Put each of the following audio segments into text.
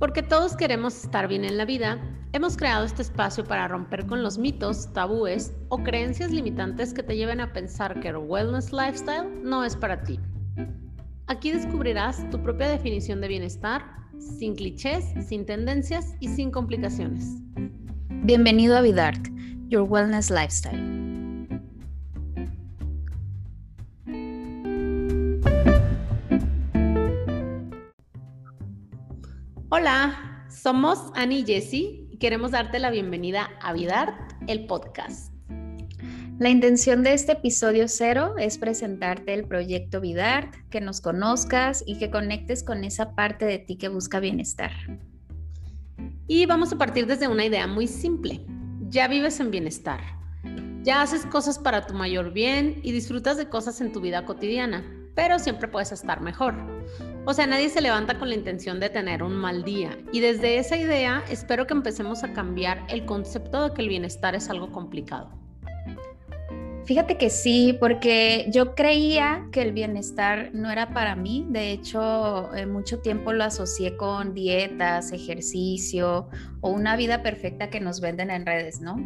Porque todos queremos estar bien en la vida, hemos creado este espacio para romper con los mitos, tabúes o creencias limitantes que te lleven a pensar que el wellness lifestyle no es para ti. Aquí descubrirás tu propia definición de bienestar, sin clichés, sin tendencias y sin complicaciones. Bienvenido a Vidart, Your Wellness Lifestyle. Hola, somos Annie y Jessie y queremos darte la bienvenida a Vidart, el podcast. La intención de este episodio cero es presentarte el proyecto Vidart, que nos conozcas y que conectes con esa parte de ti que busca bienestar. Y vamos a partir desde una idea muy simple. Ya vives en bienestar. Ya haces cosas para tu mayor bien y disfrutas de cosas en tu vida cotidiana, pero siempre puedes estar mejor. O sea, nadie se levanta con la intención de tener un mal día. Y desde esa idea espero que empecemos a cambiar el concepto de que el bienestar es algo complicado. Fíjate que sí, porque yo creía que el bienestar no era para mí. De hecho, en mucho tiempo lo asocié con dietas, ejercicio o una vida perfecta que nos venden en redes, ¿no?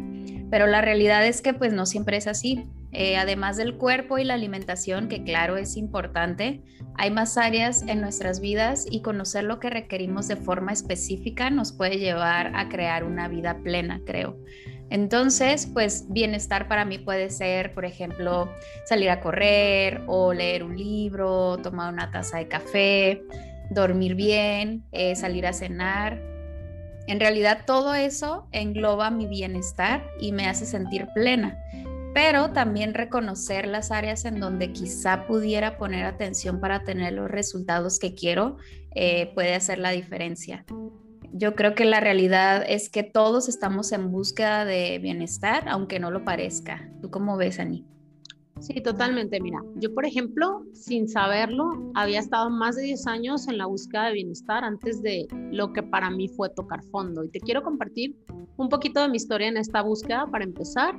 Pero la realidad es que pues no siempre es así. Eh, además del cuerpo y la alimentación, que claro es importante, hay más áreas en nuestras vidas y conocer lo que requerimos de forma específica nos puede llevar a crear una vida plena, creo. Entonces, pues bienestar para mí puede ser, por ejemplo, salir a correr o leer un libro, tomar una taza de café, dormir bien, eh, salir a cenar. En realidad todo eso engloba mi bienestar y me hace sentir plena pero también reconocer las áreas en donde quizá pudiera poner atención para tener los resultados que quiero eh, puede hacer la diferencia. Yo creo que la realidad es que todos estamos en búsqueda de bienestar, aunque no lo parezca. ¿Tú cómo ves, Ani? Sí, totalmente. Mira, yo, por ejemplo, sin saberlo, había estado más de 10 años en la búsqueda de bienestar antes de lo que para mí fue tocar fondo. Y te quiero compartir un poquito de mi historia en esta búsqueda para empezar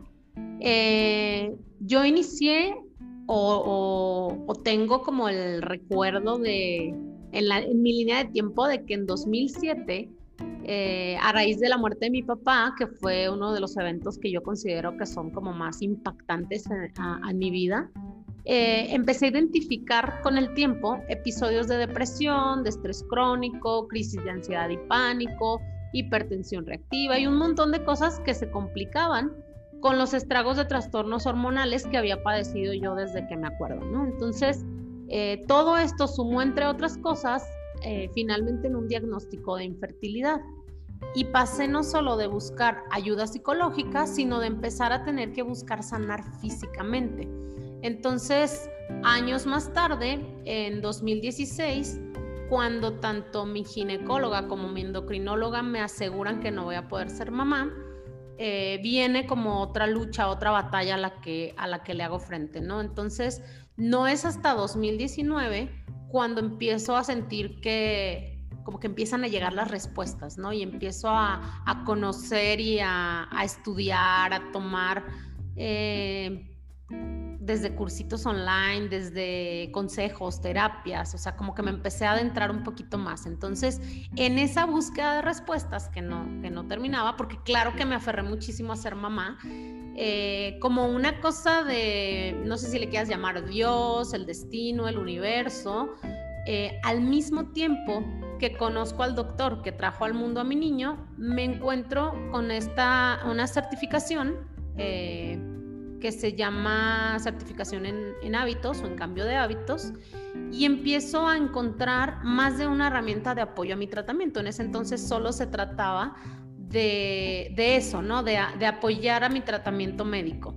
eh, yo inicié o, tengo como el recuerdo de, en, mi línea de tiempo, de que en 2007, eh, a raíz de la muerte de mi papá, que fue uno de los eventos que yo considero que son como más impactantes en, mi vida, eh, empecé a identificar con el tiempo episodios de depresión, de estrés crónico, crisis de ansiedad y pánico, hipertensión reactiva y un montón de cosas que se complicaban con los estragos de trastornos hormonales que había padecido yo desde que me acuerdo, ¿no? Entonces, eh, todo esto sumó, entre otras cosas, eh, finalmente en un diagnóstico de infertilidad. Y pasé no solo de buscar ayuda psicológica, sino de empezar a tener que buscar sanar físicamente. Entonces, años más tarde, en 2016, cuando tanto mi ginecóloga como mi endocrinóloga me aseguran que no voy a poder ser mamá, eh, viene como otra lucha, otra batalla a la, que, a la que le hago frente, ¿no? Entonces, no es hasta 2019 cuando empiezo a sentir que como que empiezan a llegar las respuestas, ¿no? Y empiezo a, conocer y a, estudiar, a tomar eh, desde cursitos online, desde consejos, terapias, o sea, como que me empecé a adentrar un poquito más. Entonces, en esa búsqueda de respuestas que no, que no terminaba, porque claro que me aferré muchísimo a ser mamá, eh, como una cosa de, no sé si le quieras llamar Dios, el destino, el universo, eh, al mismo tiempo que conozco al doctor que trajo al mundo a mi niño, me encuentro con esta, una certificación. Eh, que se llama certificación en, hábitos o en cambio de hábitos y empiezo a encontrar más de una herramienta de apoyo a mi tratamiento. En ese entonces solo se trataba de, eso, ¿no? De, apoyar a mi tratamiento médico.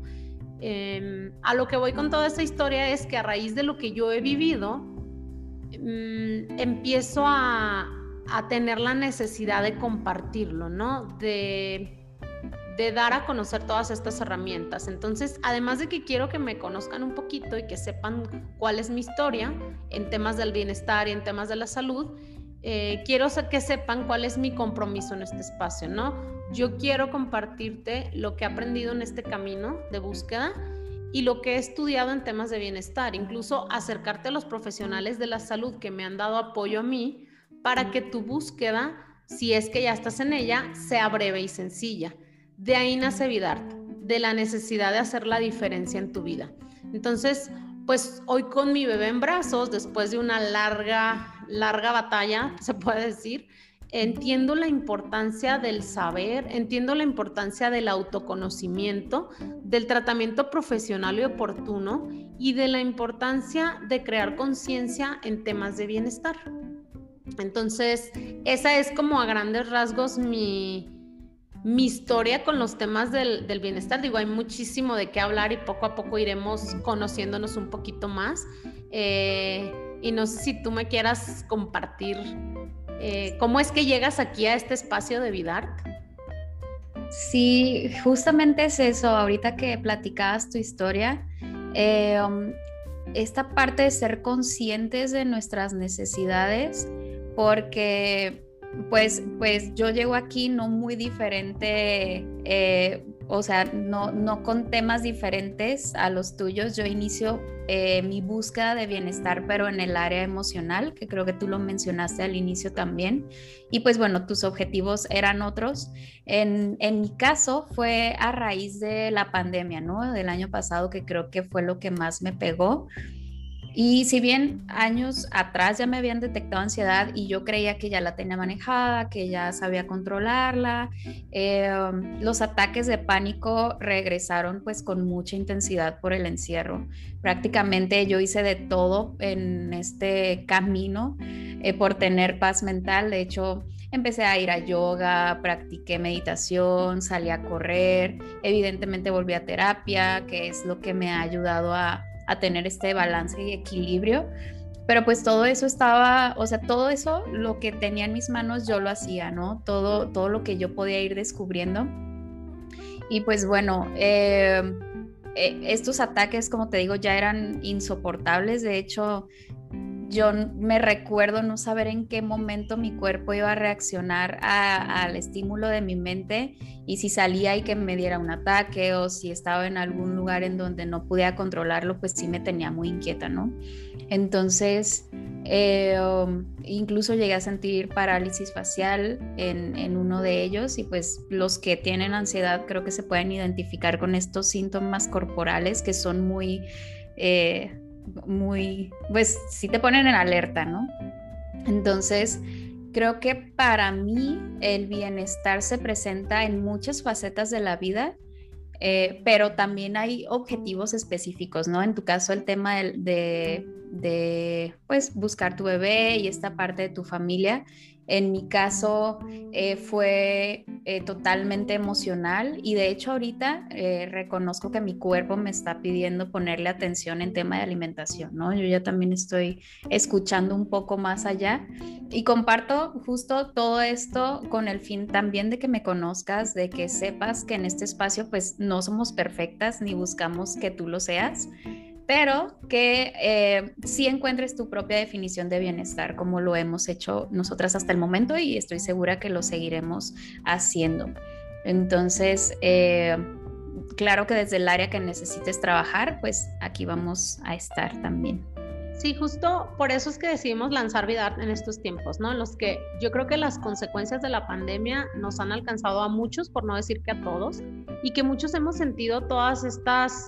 Em, a lo que voy con toda esta historia es que a raíz de lo que yo he vivido, mm, empiezo a, a tener la necesidad de compartirlo, ¿no? De de dar a conocer todas estas herramientas. Entonces, además de que quiero que me conozcan un poquito y que sepan cuál es mi historia en temas del bienestar y en temas de la salud, eh, quiero que sepan cuál es mi compromiso en este espacio, ¿no? Yo quiero compartirte lo que he aprendido en este camino de búsqueda y lo que he estudiado en temas de bienestar, incluso acercarte a los profesionales de la salud que me han dado apoyo a mí para que tu búsqueda si es que ya estás en ella, sea breve y sencilla. De ahí nace Vidart, de la necesidad de hacer la diferencia en tu vida. Entonces, pues hoy con mi bebé en brazos, después de una larga, larga batalla, se puede decir, entiendo la importancia del saber, entiendo la importancia del autoconocimiento, del tratamiento profesional y oportuno y de la importancia de crear conciencia en temas de bienestar. Entonces, esa es como a grandes rasgos mi, mi historia con los temas del, bienestar. Digo, hay muchísimo de qué hablar y poco a poco iremos conociéndonos un poquito más. Eh, y no sé si tú me quieras compartir eh, cómo es que llegas aquí a este espacio de Vidart. Sí, justamente es eso. Ahorita que platicabas tu historia, eh, esta parte de ser conscientes de nuestras necesidades, porque pues, pues yo llego aquí no muy diferente, eh, o sea, no, no con temas diferentes a los tuyos. Yo inicio eh, mi búsqueda de bienestar, pero en el área emocional, que creo que tú lo mencionaste al inicio también. Y pues bueno, tus objetivos eran otros. En, en mi caso fue a raíz de la pandemia, ¿no? Del año pasado, que creo que fue lo que más me pegó. Y si bien años atrás ya me habían detectado ansiedad y yo creía que ya la tenía manejada, que ya sabía controlarla, eh, los ataques de pánico regresaron pues con mucha intensidad por el encierro. Prácticamente yo hice de todo en este camino eh, por tener paz mental. De hecho, empecé a ir a yoga, practiqué meditación, salí a correr, evidentemente volví a terapia, que es lo que me ha ayudado a a tener este balance y equilibrio. Pero pues todo eso estaba, o sea, todo eso, lo que tenía en mis manos, yo lo hacía, ¿no? Todo, todo lo que yo podía ir descubriendo. Y pues bueno, eh, eh, estos ataques, como te digo, ya eran insoportables. De hecho, yo me recuerdo no saber en qué momento mi cuerpo iba a reaccionar al estímulo de mi mente y si salía y que me diera un ataque o si estaba en algún lugar en donde no podía controlarlo, pues sí me tenía muy inquieta, ¿no? Entonces, eh, um, incluso llegué a sentir parálisis facial en, uno de ellos y pues los que tienen ansiedad creo que se pueden identificar con estos síntomas corporales que son muy... Eh, muy, pues sí te ponen en alerta, ¿no? Entonces, creo que para mí el bienestar se presenta en muchas facetas de la vida, eh, pero también hay objetivos específicos, ¿no? En tu caso, el tema de, de, pues, buscar tu bebé y esta parte de tu familia. En mi caso eh, fue eh, totalmente emocional y de hecho ahorita eh, reconozco que mi cuerpo me está pidiendo ponerle atención en tema de alimentación, ¿no? Yo ya también estoy escuchando un poco más allá y comparto justo todo esto con el fin también de que me conozcas, de que sepas que en este espacio pues no somos perfectas ni buscamos que tú lo seas pero que eh, sí encuentres tu propia definición de bienestar, como lo hemos hecho nosotras hasta el momento y estoy segura que lo seguiremos haciendo. Entonces, eh, claro que desde el área que necesites trabajar, pues aquí vamos a estar también. Sí, justo por eso es que decidimos lanzar Vidart en estos tiempos, ¿no? En los que yo creo que las consecuencias de la pandemia nos han alcanzado a muchos, por no decir que a todos, y que muchos hemos sentido todas estas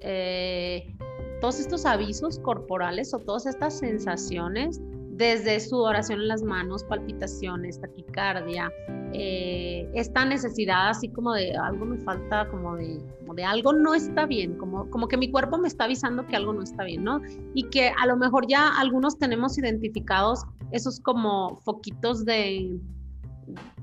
eh, todos estos avisos corporales o todas estas sensaciones, desde sudoración en las manos, palpitaciones, taquicardia, eh, esta necesidad así como de algo me falta, como de, de algo no está bien, como, como que mi cuerpo me está avisando que algo no está bien, ¿no? Y que a lo mejor ya algunos tenemos identificados esos como foquitos de,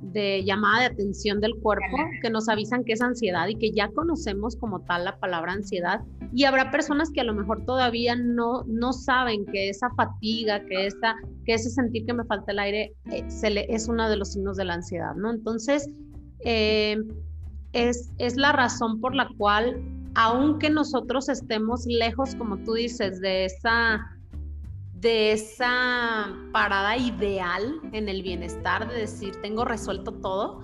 de llamada de atención del cuerpo que nos avisan que es ansiedad y que ya conocemos como tal la palabra ansiedad. Y habrá personas que a lo mejor todavía no, no saben que esa fatiga, que, esa, que ese sentir que me falta el aire eh, se le, es uno de los signos de la ansiedad, ¿no? Entonces, eh, es, es la razón por la cual, aunque nosotros estemos lejos, como tú dices, de esa de esa parada ideal en el bienestar, de decir, tengo resuelto todo,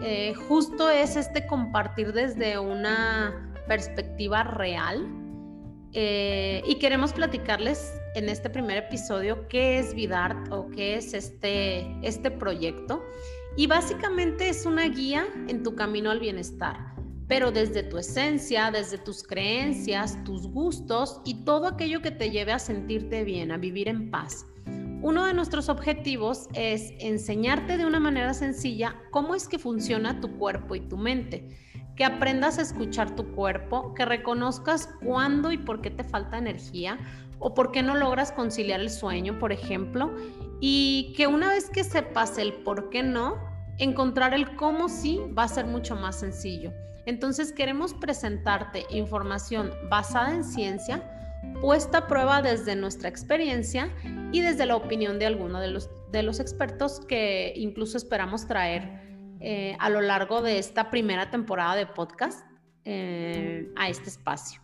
eh, justo es este compartir desde una perspectiva real. Eh, y queremos platicarles en este primer episodio qué es Vidart o qué es este, este proyecto. Y básicamente es una guía en tu camino al bienestar, pero desde tu esencia, desde tus creencias, tus gustos y todo aquello que te lleve a sentirte bien, a vivir en paz. Uno de nuestros objetivos es enseñarte de una manera sencilla cómo es que funciona tu cuerpo y tu mente que aprendas a escuchar tu cuerpo, que reconozcas cuándo y por qué te falta energía o por qué no logras conciliar el sueño, por ejemplo, y que una vez que sepas el por qué no, encontrar el cómo sí va a ser mucho más sencillo. Entonces queremos presentarte información basada en ciencia, puesta a prueba desde nuestra experiencia y desde la opinión de alguno de los, expertos que incluso esperamos traer eh, a lo largo de esta primera temporada de podcast eh, a este espacio.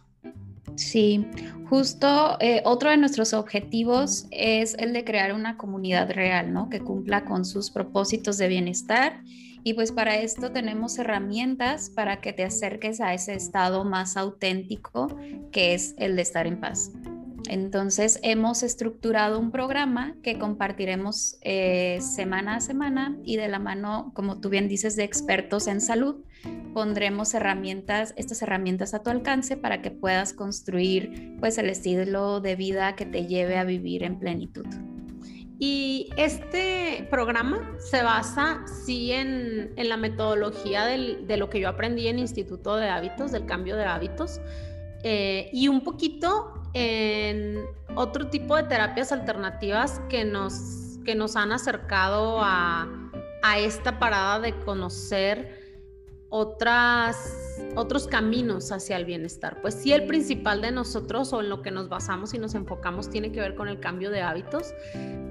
Sí, justo eh, otro de nuestros objetivos es el de crear una comunidad real, ¿no? Que cumpla con sus propósitos de bienestar. Y pues para esto tenemos herramientas para que te acerques a ese estado más auténtico que es el de estar en paz. Entonces hemos estructurado un programa que compartiremos eh, semana a semana y de la mano, como tú bien dices, de expertos en salud, pondremos herramientas, estas herramientas a tu alcance para que puedas construir pues el estilo de vida que te lleve a vivir en plenitud. Y este programa se basa, sí, en, la metodología de lo que yo aprendí en Instituto de Hábitos, del cambio de hábitos, eh, y un poquito en otro tipo de terapias alternativas que nos, que nos han acercado a, a esta parada de conocer otras, otros caminos hacia el bienestar. Pues sí, el principal de nosotros o en lo que nos basamos y nos enfocamos tiene que ver con el cambio de hábitos,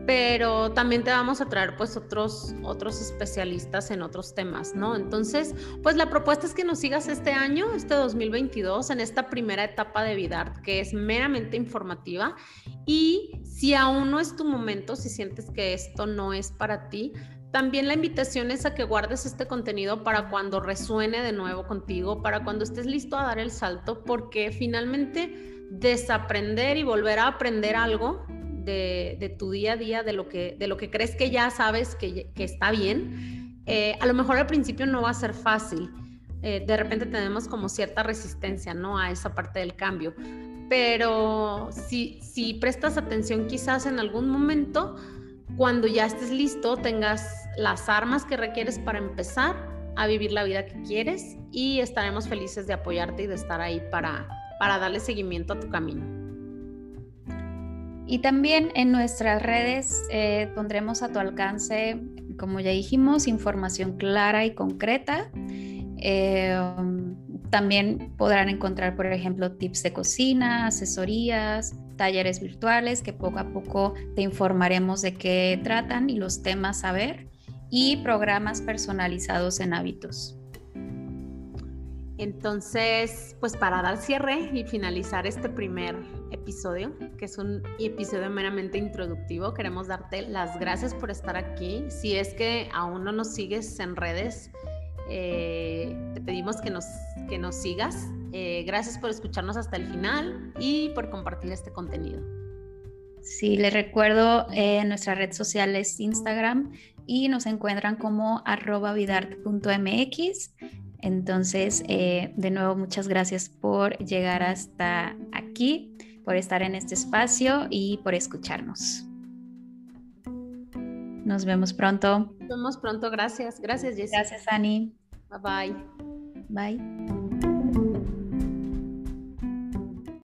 pero también te vamos a traer pues otros, otros especialistas en otros temas, ¿no? Entonces, pues la propuesta es que nos sigas este año, este 2022, en esta primera etapa de Vidart, que es meramente informativa. Y si aún no es tu momento, si sientes que esto no es para ti, también la invitación es a que guardes este contenido para cuando resuene de nuevo contigo, para cuando estés listo a dar el salto, porque finalmente desaprender y volver a aprender algo de, tu día a día, de lo que, de lo que crees que ya sabes que, está bien, eh, a lo mejor al principio no va a ser fácil. Eh, de repente tenemos como cierta resistencia, ¿no? A esa parte del cambio. Pero si, si prestas atención quizás en algún momento, cuando ya estés listo, tengas las armas que requieres para empezar a vivir la vida que quieres y estaremos felices de apoyarte y de estar ahí para, para darle seguimiento a tu camino. Y también en nuestras redes eh, pondremos a tu alcance, como ya dijimos, información clara y concreta. Eh, también podrán encontrar, por ejemplo, tips de cocina, asesorías, talleres virtuales que poco a poco te informaremos de qué tratan y los temas a ver y programas personalizados en hábitos. Entonces, pues para dar cierre y finalizar este primer episodio, que es un episodio meramente introductivo, queremos darte las gracias por estar aquí. Si es que aún no nos sigues en redes, eh, te pedimos que nos, que nos sigas. Eh, gracias por escucharnos hasta el final y por compartir este contenido. Sí, les recuerdo, eh, nuestra red social es Instagram y nos encuentran como arroba vidart.mx. Entonces, eh, de nuevo, muchas gracias por llegar hasta aquí, por estar en este espacio y por escucharnos. Nos vemos pronto. Nos vemos pronto, gracias. Gracias, Jessica. Gracias, Ani. Bye bye. Bye.